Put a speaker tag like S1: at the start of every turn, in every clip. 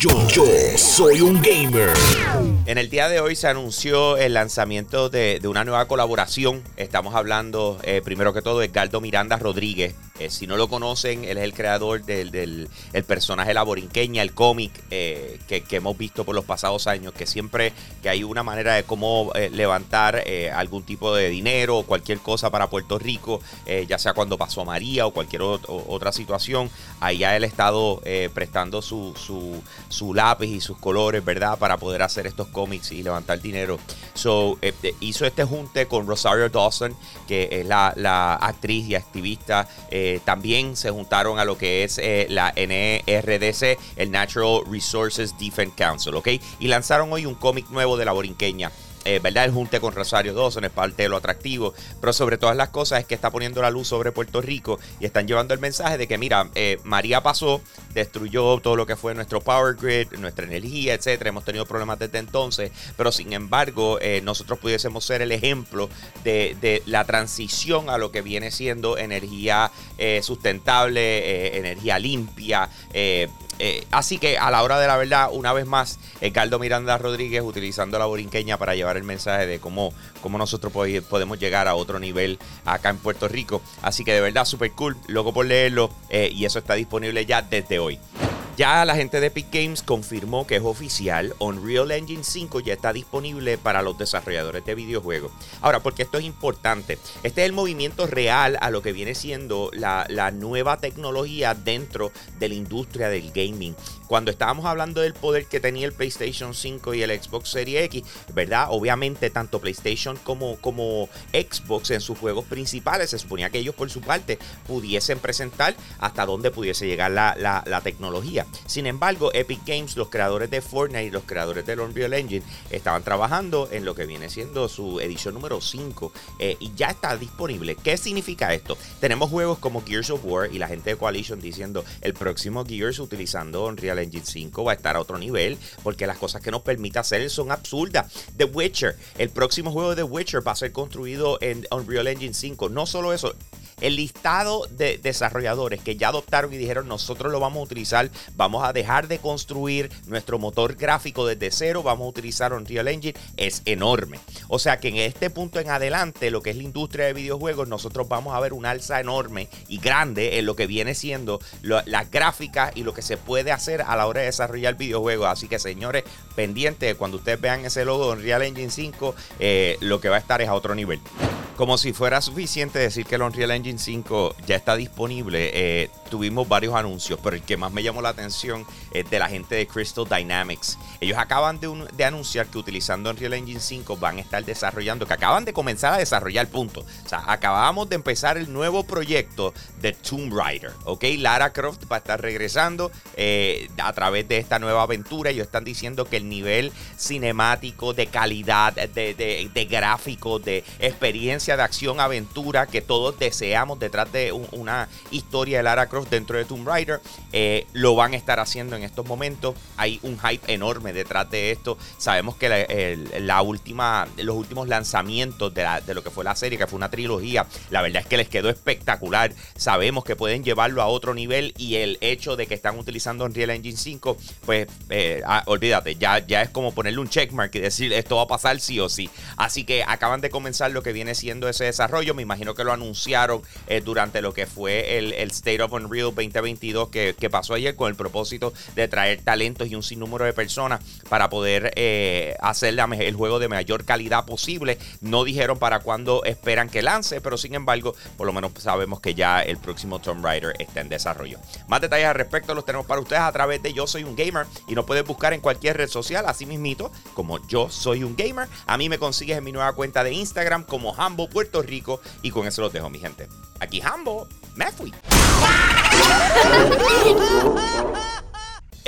S1: Yo, soy un gamer.
S2: En el día de hoy se anunció el lanzamiento de, una nueva colaboración. Estamos hablando, eh, primero que todo, de Galdo Miranda Rodríguez. Eh, si no lo conocen, él es el creador del, personaje La Borinqueña, el cómic eh, que, hemos visto por los pasados años, que siempre que hay una manera de cómo levantar algún tipo de dinero o cualquier cosa para Puerto Rico, ya sea cuando pasó María o cualquier otra situación, ahí ha él estado prestando su, su lápiz y sus colores, ¿verdad? Para poder hacer estos cómics y levantar dinero. So, eh, eh, hizo este junte con Rosario Dawson, que es la, actriz y activista. Eh, también se juntaron a lo que es la NRDC, el Natural Resources Defense Council, ¿ok? Y lanzaron hoy un cómic nuevo de la borinqueña. Eh, ¿verdad? El junte con Rosario Dawson es parte de lo atractivo, pero sobre todas las cosas es que está poniendo la luz sobre Puerto Rico y están llevando el mensaje de que, mira, eh, María pasó, destruyó todo lo que fue nuestro power grid, nuestra energía, etcétera. Hemos tenido problemas desde entonces, pero sin embargo, eh, nosotros pudiésemos ser el ejemplo de, la transición a lo que viene siendo energía sustentable, energía limpia. Eh, así que a la hora de la verdad, una vez más, Caldo Miranda Rodríguez utilizando la borinqueña para llevar el mensaje de cómo, cómo nosotros podemos llegar a otro nivel acá en Puerto Rico. Así que de verdad, súper cool, loco por leerlo eh, y eso está disponible ya desde hoy. Ya la gente de Epic Games confirmó que es oficial, Unreal Engine 5 ya está disponible para los desarrolladores de videojuegos. Ahora, porque esto es importante, este es el movimiento real a lo que viene siendo la, nueva tecnología dentro de la industria del gaming cuando estábamos hablando del poder que tenía el PlayStation 5 y el Xbox Series X, ¿verdad? Obviamente tanto PlayStation como, como Xbox en sus juegos principales se suponía que ellos por su parte pudiesen presentar hasta dónde pudiese llegar la, tecnología. Sin embargo, Epic Games, los creadores de Fortnite y los creadores del Unreal Engine estaban trabajando en lo que viene siendo su edición número 5 eh, y ya está disponible. ¿Qué significa esto? Tenemos juegos como Gears of War y la gente de Coalition diciendo el próximo Gears utilizando Unreal Engine 5 va a estar a otro nivel porque las cosas que nos permite hacer son absurdas. The Witcher, el próximo juego de The Witcher va a ser construido en Unreal Engine 5. No solo eso, el listado de desarrolladores que ya adoptaron y dijeron nosotros lo vamos a utilizar, vamos a dejar de construir nuestro motor gráfico desde cero, vamos a utilizar Unreal Engine, es enorme. O sea que en este punto en adelante, lo que es la industria de videojuegos, nosotros vamos a ver un alza enorme y grande en lo que viene siendo las gráficas y lo que se puede hacer a la hora de desarrollar videojuegos. Así que señores, pendientes, cuando ustedes vean ese logo de Unreal Engine 5, eh, lo que va a estar es a otro nivel. Como si fuera suficiente decir que el Unreal Engine 5 ya está disponible, eh, tuvimos varios anuncios, pero el que más me llamó la atención es de la gente de Crystal Dynamics. Ellos acaban de, anunciar que utilizando Unreal Engine 5 van a estar desarrollando, que acaban de comenzar a desarrollar, punto. O sea, acabamos de empezar el nuevo proyecto de Tomb Raider, ¿ok? Lara Croft va a estar regresando eh, a través de esta nueva aventura. Ellos están diciendo que el nivel cinemático, de calidad, de, de, de gráfico, de experiencia, de acción, aventura que todos deseamos detrás de una historia de Lara Croft dentro de Tomb Raider. Eh, lo van a estar haciendo en estos momentos. Hay un hype enorme detrás de esto. Sabemos que la, última, los últimos lanzamientos de, lo que fue la serie, que fue una trilogía, la verdad es que les quedó espectacular. Sabemos que pueden llevarlo a otro nivel y el hecho de que están utilizando Unreal Engine 5, pues eh, ah, olvídate, ya, ya es como ponerle un checkmark y decir esto va a pasar sí o sí. Así que acaban de comenzar lo que viene siendo ese desarrollo. Me imagino que lo anunciaron eh, durante lo que fue el, State of Unreal 2022 que, pasó ayer con el propósito de traer talentos y un sinnúmero de personas para poder eh, hacer el juego de mayor calidad posible. No dijeron para cuándo esperan que lance, pero sin embargo, por lo menos sabemos que ya el próximo Tomb Raider está en desarrollo. Más detalles al respecto los tenemos para ustedes a través de Yo Soy un Gamer y nos puedes buscar en cualquier red social, así mismito, como Yo Soy un Gamer. A mí me consigues en mi nueva cuenta de Instagram como Puerto Rico. Y con eso los dejo, mi gente. Aquí Hambo, me fui.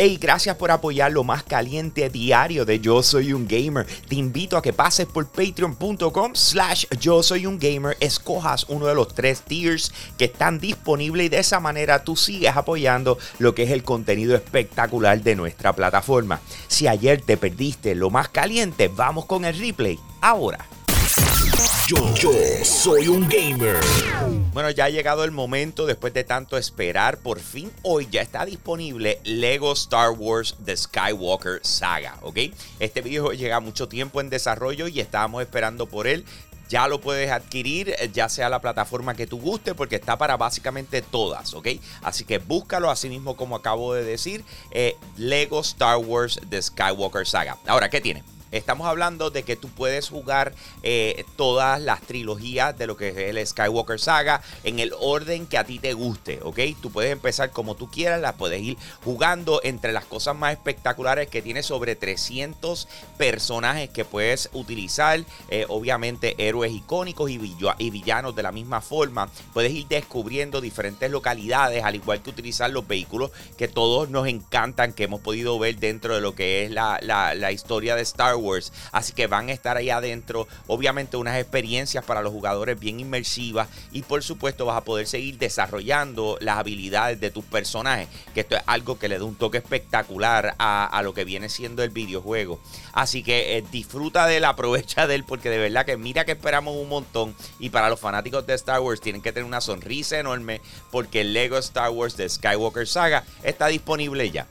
S2: Hey, gracias por apoyar lo más caliente diario de Yo Soy un Gamer. Te invito a que pases por patreon.com slash Yo Soy un Gamer, escojas uno de los tres tiers que están disponibles y de esa manera tú sigues apoyando lo que es el contenido espectacular de nuestra plataforma. Si ayer te perdiste lo más caliente, vamos con el replay ahora.
S1: Yo, yo soy un gamer.
S2: Bueno, ya ha llegado el momento, después de tanto esperar, por fin hoy ya está disponible Lego Star Wars The Skywalker Saga, ¿ok? Este videojuego llega mucho tiempo en desarrollo y estábamos esperando por él. Ya lo puedes adquirir, ya sea la plataforma que tú guste, porque está para básicamente todas, ¿ok? Así que búscalo así mismo como acabo de decir, eh, Lego Star Wars The Skywalker Saga. Ahora, ¿qué tiene? Estamos hablando de que tú puedes jugar eh, todas las trilogías de lo que es el Skywalker Saga en el orden que a ti te guste, ¿ok? Tú puedes empezar como tú quieras, las puedes ir jugando entre las cosas más espectaculares que tiene sobre 300 personajes que puedes utilizar, eh, obviamente héroes icónicos y, villanos de la misma forma. Puedes ir descubriendo diferentes localidades, al igual que utilizar los vehículos que todos nos encantan, que hemos podido ver dentro de lo que es la, la historia de Star Wars Wars. Así que van a estar ahí adentro. Obviamente unas experiencias para los jugadores bien inmersivas. Y por supuesto vas a poder seguir desarrollando las habilidades de tus personajes. Que esto es algo que le da un toque espectacular a, lo que viene siendo el videojuego. Así que eh, disfruta de él, aprovecha de él. Porque de verdad que mira que esperamos un montón. Y para los fanáticos de Star Wars tienen que tener una sonrisa enorme. Porque el Lego Star Wars de Skywalker Saga está disponible ya.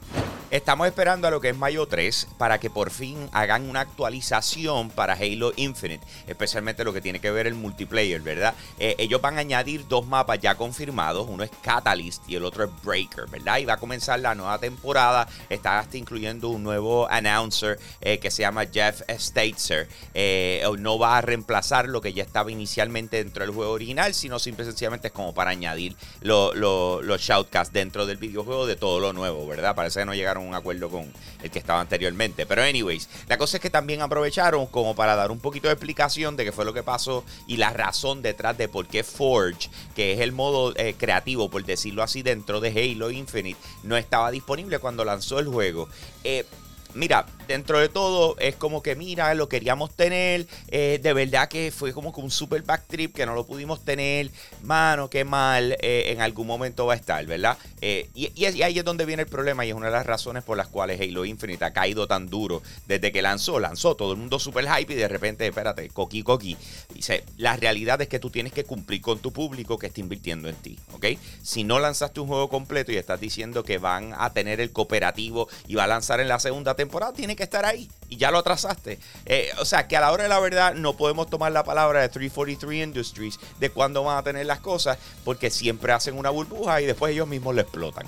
S2: Estamos esperando a lo que es mayo 3 para que por fin hagan una actualización para Halo Infinite, especialmente lo que tiene que ver el multiplayer, ¿verdad? Eh, ellos van a añadir dos mapas ya confirmados, uno es Catalyst y el otro es Breaker, ¿verdad? Y va a comenzar la nueva temporada, está hasta incluyendo un nuevo announcer eh, que se llama Jeff Stateser. Eh, no va a reemplazar lo que ya estaba inicialmente dentro del juego original, sino simple y sencillamente es como para añadir los shoutcasts dentro del videojuego de todo lo nuevo, ¿verdad? Parece que no llegaron un acuerdo con el que estaba anteriormente. Pero anyways, la cosa es que también aprovecharon como para dar un poquito de explicación de qué fue lo que pasó y la razón detrás de por qué Forge, que es el modo eh, creativo, por decirlo así, dentro de Halo Infinite, no estaba disponible cuando lanzó el juego. Eh, mira, dentro de todo es como que, mira, lo queríamos tener. Eh, de verdad que fue como que un super backtrip que no lo pudimos tener. Mano, qué mal. Eh, en algún momento va a estar, ¿verdad? Eh, y, ahí es donde viene el problema y es una de las razones por las cuales Halo Infinite ha caído tan duro desde que lanzó. Lanzó todo el mundo super hype y de repente, espérate, coqui, coqui. Dice, la realidad es que tú tienes que cumplir con tu público que está invirtiendo en ti, ¿ok? Si no lanzaste un juego completo y estás diciendo que van a tener el cooperativo y va a lanzar en la segunda temporada, tiene que estar ahí y ya lo atrasaste. Eh, o sea, que a la hora de la verdad no podemos tomar la palabra de 343 Industries de cuándo van a tener las cosas porque siempre hacen una burbuja y después ellos mismos lo explotan.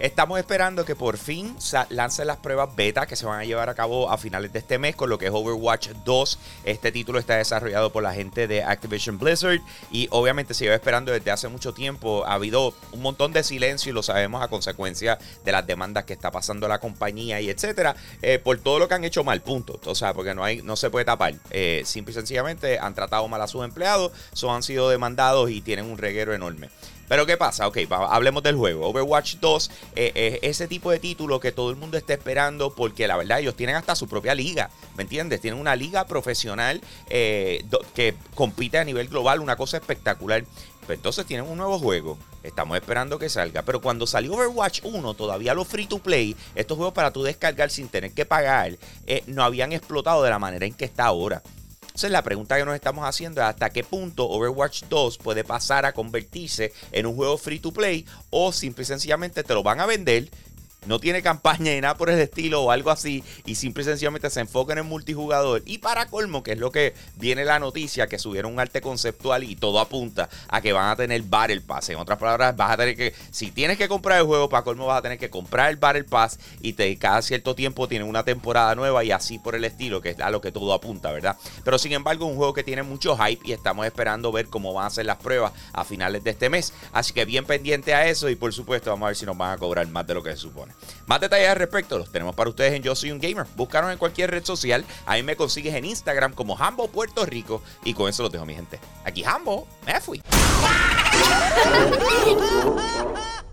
S2: Estamos esperando que por fin lancen las pruebas beta que se van a llevar a cabo a finales de este mes con lo que es Overwatch 2. Este título está desarrollado por la gente de Activision Blizzard y obviamente se lleva esperando desde hace mucho tiempo. Ha habido un montón de silencio y lo sabemos a consecuencia de las demandas que está pasando la compañía y etcétera, eh, por todo lo que han hecho mal, punto. O sea, porque no, hay, no se puede tapar. Eh, simple y sencillamente han tratado mal a sus empleados, son, han sido demandados y tienen un reguero enorme. Pero ¿qué pasa? Ok, hablemos del juego. Overwatch 2 eh, es ese tipo de título que todo el mundo está esperando porque la verdad ellos tienen hasta su propia liga, ¿me entiendes? Tienen una liga profesional eh, que compite a nivel global, una cosa espectacular. Pues entonces tienen un nuevo juego. Estamos esperando que salga. Pero cuando salió Overwatch 1, todavía los free to play, estos juegos para tú descargar sin tener que pagar, eh, no habían explotado de la manera en que está ahora. Entonces la pregunta que nos estamos haciendo es hasta qué punto Overwatch 2 puede pasar a convertirse en un juego free to play o simple y sencillamente te lo van a vender no tiene campaña ni nada por el estilo o algo así y simple y sencillamente se enfoca en el multijugador. Y para colmo, que es lo que viene la noticia, que subieron un arte conceptual y todo apunta a que van a tener Battle Pass. En otras palabras, vas a tener que, si tienes que comprar el juego, para colmo vas a tener que comprar el Battle Pass y te, cada cierto tiempo tienen una temporada nueva y así por el estilo, que es a lo que todo apunta, ¿verdad? Pero sin embargo, un juego que tiene mucho hype y estamos esperando ver cómo van a ser las pruebas a finales de este mes. Así que bien pendiente a eso y por supuesto vamos a ver si nos van a cobrar más de lo que se supone. Más detalles al respecto los tenemos para ustedes en Yo Soy un Gamer. Búscanos en cualquier red social. Ahí me consigues en Instagram como Hambo Puerto Rico. Y con eso los dejo, mi gente. Aquí Hambo, me fui.